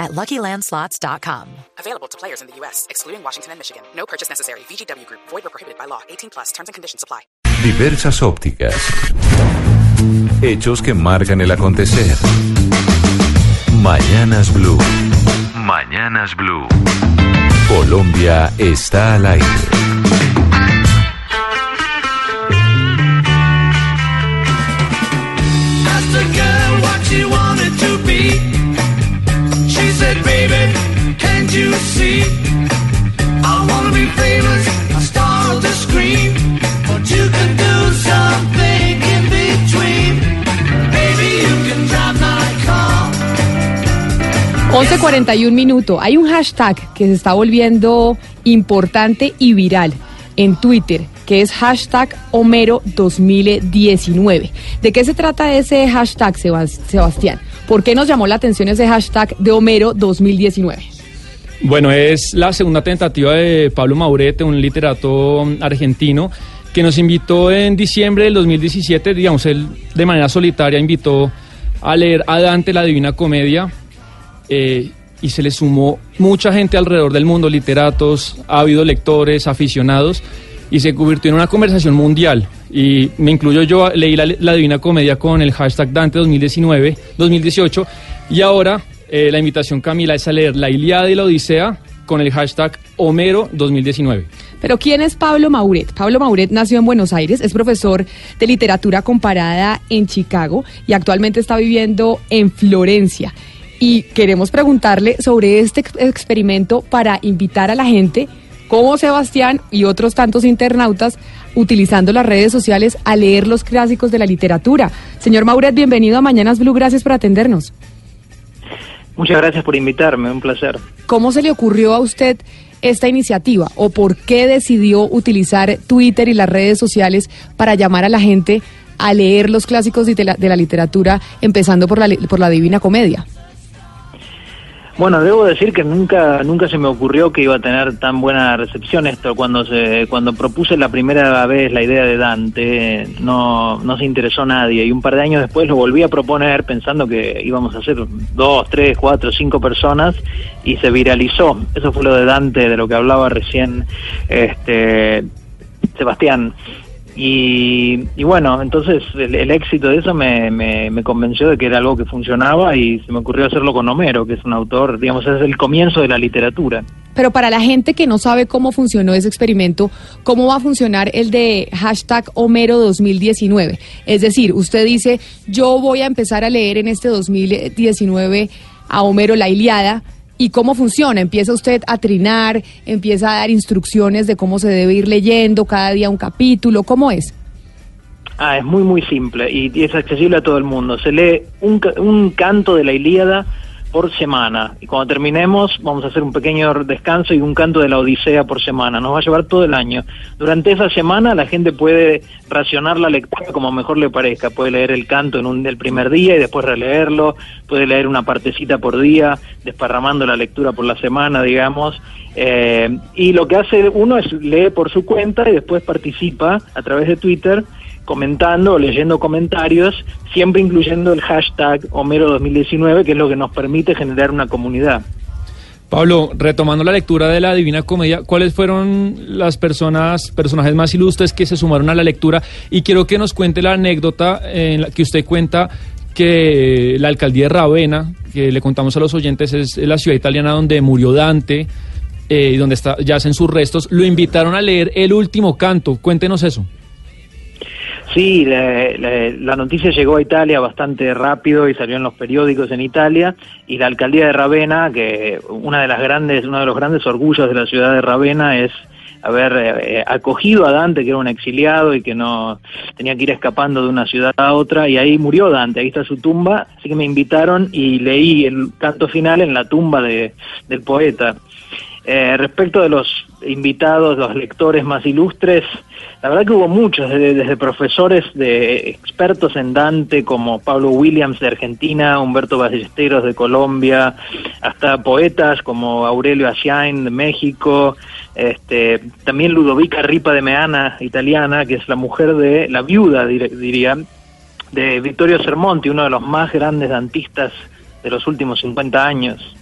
at LuckyLandSlots.com. Available to players in the U.S., excluding Washington and Michigan. No purchase necessary. VGW Group. Void or prohibited by law. 18 plus. Terms and conditions apply. Diversas ópticas. Hechos que marcan el acontecer. Mañanas Blue. Mañanas Blue. Colombia está al aire. 11.41 minutos. Hay un hashtag que se está volviendo importante y viral en Twitter, que es hashtag Homero 2019. ¿De qué se trata ese hashtag, Sebas- Sebastián? ¿Por qué nos llamó la atención ese hashtag de Homero 2019? Bueno, es la segunda tentativa de Pablo Maurete, un literato argentino, que nos invitó en diciembre del 2017, digamos, él de manera solitaria invitó a leer a Dante la Divina Comedia eh, y se le sumó mucha gente alrededor del mundo, literatos, ávidos lectores, aficionados, y se convirtió en una conversación mundial. Y me incluyo yo, leí la, la Divina Comedia con el hashtag Dante 2019, 2018, y ahora eh, la invitación Camila es a leer la Iliada y la Odisea con el hashtag Homero 2019. Pero ¿quién es Pablo Mauret? Pablo Mauret nació en Buenos Aires, es profesor de literatura comparada en Chicago y actualmente está viviendo en Florencia. Y queremos preguntarle sobre este ex- experimento para invitar a la gente, como Sebastián y otros tantos internautas, utilizando las redes sociales a leer los clásicos de la literatura. Señor Mauret, bienvenido a Mañanas Blue, gracias por atendernos. Muchas gracias por invitarme, un placer. ¿Cómo se le ocurrió a usted esta iniciativa o por qué decidió utilizar Twitter y las redes sociales para llamar a la gente a leer los clásicos de la, de la literatura, empezando por la, por la Divina Comedia? Bueno, debo decir que nunca nunca se me ocurrió que iba a tener tan buena recepción esto. Cuando se cuando propuse la primera vez la idea de Dante, no, no se interesó nadie. Y un par de años después lo volví a proponer pensando que íbamos a ser dos, tres, cuatro, cinco personas y se viralizó. Eso fue lo de Dante, de lo que hablaba recién este Sebastián. Y, y bueno, entonces el, éxito de eso me, me, me convenció de que era algo que funcionaba y se me ocurrió hacerlo con Homero, que es un autor, digamos, es el comienzo de la literatura. Pero para la gente que no sabe cómo funcionó ese experimento, ¿cómo va a funcionar el de hashtag Homero 2019? Es decir, usted dice, yo voy a empezar a leer en este 2019 a Homero la Iliada. ¿Y cómo funciona? Empieza usted a trinar, empieza a dar instrucciones de cómo se debe ir leyendo cada día un capítulo. ¿Cómo es? Ah, es muy, muy simple y, es accesible a todo el mundo. Se lee un, un canto de la Ilíada por semana y cuando terminemos vamos a hacer un pequeño descanso y un canto de la Odisea por semana. Nos va a llevar todo el año. Durante esa semana la gente puede racionar la lectura como mejor le parezca. Puede leer el canto en un del primer día y después releerlo. Puede leer una partecita por día, desparramando la lectura por la semana, digamos. Eh, y lo que hace uno es lee por su cuenta y después participa a través de Twitter comentando o leyendo comentarios, siempre incluyendo el hashtag Homero 2019, que es lo que nos permite generar una comunidad. Pablo, retomando la lectura de la Divina Comedia, ¿cuáles fueron las personas, personajes más ilustres que se sumaron a la lectura? Y quiero que nos cuente la anécdota en la que usted cuenta que la alcaldía de Ravenna, que le contamos a los oyentes, es la ciudad italiana donde murió Dante, eh, y donde está, yacen sus restos, lo invitaron a leer el último canto. Cuéntenos eso. Sí, la, la- noticia llegó a Italia bastante rápido y salió en los periódicos en Italia. Y la alcaldía de Ravenna, que una de las grandes, uno de los grandes orgullos de la ciudad de Ravenna es haber eh, acogido a Dante, que era un exiliado y que no tenía que ir escapando de una ciudad a otra, y ahí murió Dante, ahí está su tumba, así que me invitaron y leí el canto final en la tumba de, del poeta. Eh, respecto de los invitados, los lectores más ilustres, la verdad que hubo muchos, desde, profesores de expertos en Dante como Pablo Williams de Argentina, Humberto Ballesteros de Colombia, hasta poetas como Aurelio Asiain de México, este, también Ludovica Ripa de Meana, italiana, que es la mujer de, la viuda, dir- diría, de Vittorio Sermonti, uno de los más grandes dantistas de los últimos 50 años.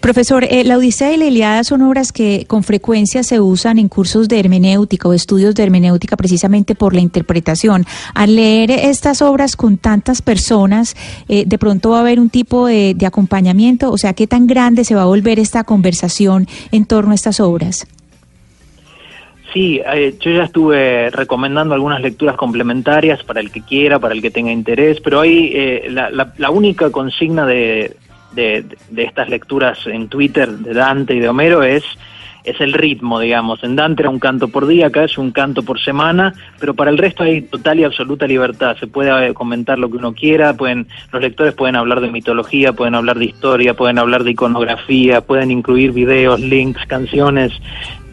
Profesor, eh, la Odisea y la Iliada son obras que con frecuencia se usan en cursos de hermenéutica o estudios de hermenéutica precisamente por la interpretación. Al leer estas obras con tantas personas, eh, de pronto va a haber un tipo de, acompañamiento, o sea, ¿qué tan grande se va a volver esta conversación en torno a estas obras? Sí, eh, yo ya estuve recomendando algunas lecturas complementarias para el que quiera, para el que tenga interés, pero hay eh, la, la- la única consigna de, de, de estas lecturas en Twitter de Dante y de Homero es es el ritmo, digamos. En Dante era un canto por día, acá es un canto por semana, pero para el resto hay total y absoluta libertad. Se puede eh, comentar lo que uno quiera, pueden los lectores pueden hablar de mitología, pueden hablar de historia, pueden hablar de iconografía, pueden incluir videos, links, canciones,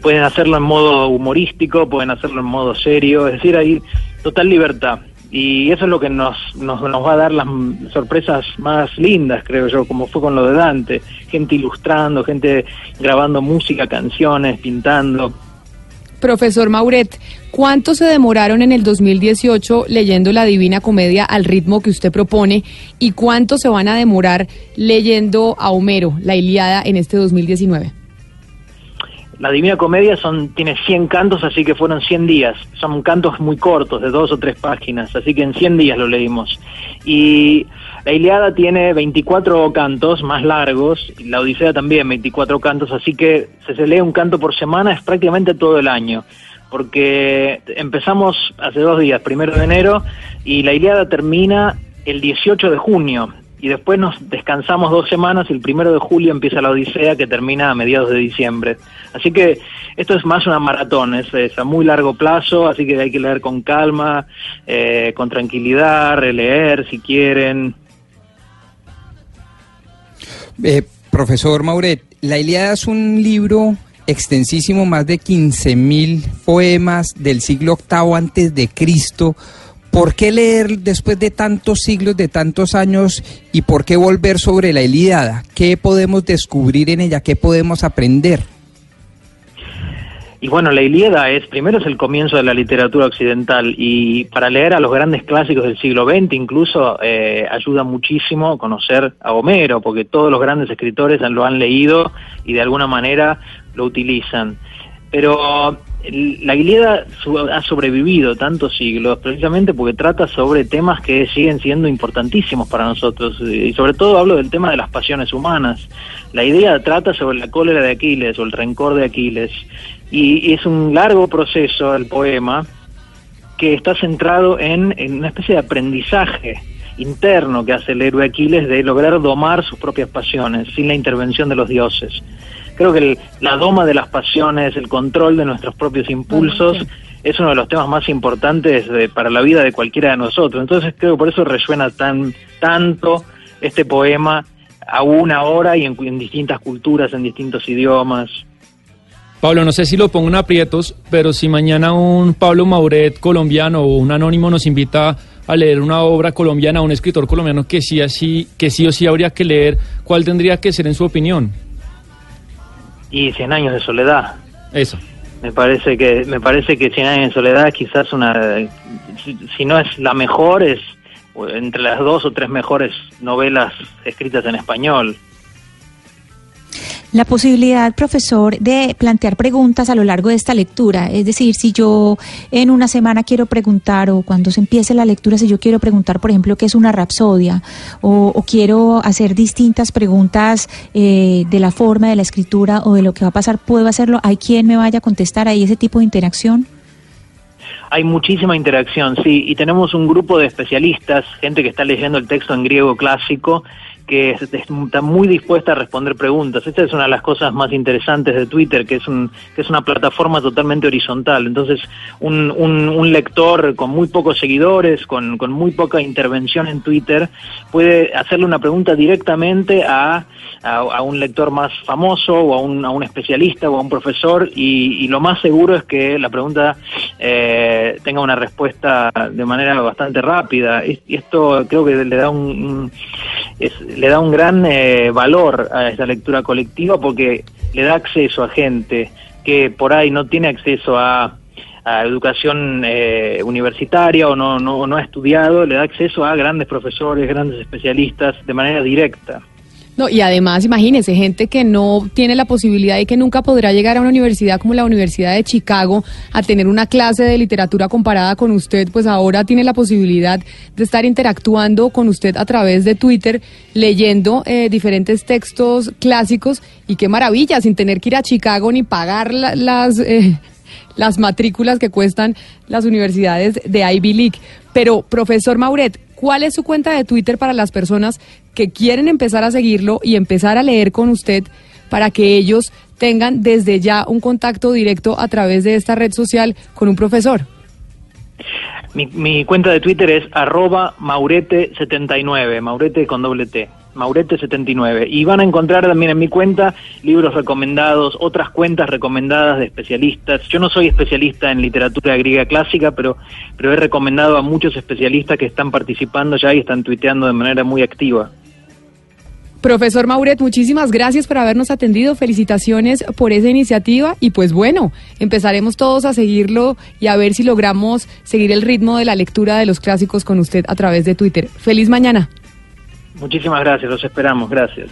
pueden hacerlo en modo humorístico, pueden hacerlo en modo serio, es decir, hay total libertad. Y eso es lo que nos, nos, nos va a dar las sorpresas más lindas, creo yo, como fue con lo de Dante. Gente ilustrando, gente grabando música, canciones, pintando. Profesor Mauret, ¿cuánto se demoraron en el 2018 leyendo la Divina Comedia al ritmo que usted propone y cuánto se van a demorar leyendo a Homero, la Iliada, en este 2019? La Divina Comedia son, tiene 100 cantos, así que fueron 100 días. Son cantos muy cortos, de dos o tres páginas, así que en 100 días lo leímos. Y la Iliada tiene 24 cantos más largos, y la Odisea también 24 cantos, así que si se lee un canto por semana es prácticamente todo el año. Porque empezamos hace dos días, primero de enero, y la Iliada termina el 18 de junio y después nos descansamos dos semanas y el primero de julio empieza la Odisea que termina a mediados de diciembre. Así que esto es más una maratón, es, a muy largo plazo, así que hay que leer con calma, eh, con tranquilidad, releer si quieren. Eh, profesor Mauret, La Ilíada es un libro extensísimo, más de 15.000 poemas del siglo VIII antes de Cristo. ¿Por qué leer después de tantos siglos, de tantos años, y por qué volver sobre la Ilíada? ¿Qué podemos descubrir en ella? ¿Qué podemos aprender? Y bueno, la Ilíada es, primero es el comienzo de la literatura occidental y para leer a los grandes clásicos del siglo XX incluso eh, ayuda muchísimo conocer a Homero, porque todos los grandes escritores lo han leído y de alguna manera lo utilizan. Pero la su- ha sobrevivido tantos siglos precisamente porque trata sobre temas que siguen siendo importantísimos para nosotros y sobre todo hablo del tema de las pasiones humanas. La idea trata sobre la cólera de Aquiles o el rencor de Aquiles y es un largo proceso el poema que está centrado en, en una especie de aprendizaje interno que hace el héroe Aquiles de lograr domar sus propias pasiones sin la intervención de los dioses. Creo que el- la doma de las pasiones, el control de nuestros propios impulsos, es uno de los temas más importantes de- para la vida de cualquiera de nosotros. Entonces creo que por eso resuena tan tanto este poema aún ahora y en, en distintas culturas, en distintos idiomas. Pablo, no sé si lo pongo en aprietos, pero si mañana un Pablo Mauret colombiano o un anónimo nos invita a leer una obra colombiana, un escritor colombiano que sí, así, que sí o sí habría que leer, ¿cuál tendría que ser en su opinión? Y Cien años de soledad. Eso. Me parece que me parece que Cien años de soledad es quizás una si, si no es la mejor es entre las dos o tres mejores novelas escritas en español. La posibilidad, profesor, de plantear preguntas a lo largo de esta lectura. Es decir, si yo en una semana quiero preguntar o cuando se empiece la lectura, si yo quiero preguntar, por ejemplo, qué es una rapsodia o, quiero hacer distintas preguntas eh, de la forma de la escritura o de lo que va a pasar, ¿puedo hacerlo? ¿Hay quien me vaya a contestar? ¿Hay ese tipo de interacción? Hay muchísima interacción, sí, y tenemos un grupo de especialistas, gente que está leyendo el texto en griego clásico, que es- está muy dispuesta a responder preguntas. Esta es una de las cosas más interesantes de Twitter, que es, un, que es una plataforma totalmente horizontal. Entonces, un, un- un lector con muy pocos seguidores, con, con muy poca intervención en Twitter, puede hacerle una pregunta directamente a, a, un lector más famoso o a un, a un especialista o a un profesor y, y lo más seguro es que la pregunta eh, tenga una respuesta de manera bastante rápida. Y, esto creo que le da un- es- le da un gran eh, valor a esta lectura colectiva porque le da acceso a gente que por ahí no tiene acceso a a educación eh, universitaria o no, no, no ha estudiado, le da acceso a grandes profesores, grandes especialistas de manera directa. No, y además, imagínese, gente que no tiene la posibilidad y que nunca podrá llegar a una universidad como la Universidad de Chicago a tener una clase de literatura comparada con usted, pues ahora tiene la posibilidad de estar interactuando con usted a través de Twitter, leyendo eh, diferentes textos clásicos y qué maravilla, sin tener que ir a Chicago ni pagar la- las... eh, las matrículas que cuestan las universidades de Ivy League. Pero, profesor Mauret, ¿cuál es su cuenta de Twitter para las personas que quieren empezar a seguirlo y empezar a leer con usted para que ellos tengan desde ya un contacto directo a través de esta red social con un profesor? Mi, cuenta de Twitter es arroba maurete79, maurete con doble T, maurete79. Y van a encontrar también en mi cuenta libros recomendados, otras cuentas recomendadas de especialistas. Yo no soy especialista en literatura griega clásica, pero, pero he recomendado a muchos especialistas que están participando ya y están tuiteando de manera muy activa. Profesor Mauret, muchísimas gracias por habernos atendido. Felicitaciones por esa iniciativa y pues bueno, empezaremos todos a seguirlo y a ver si logramos seguir el ritmo de la lectura de los clásicos con usted a través de Twitter. Feliz mañana. Muchísimas gracias, los esperamos, gracias.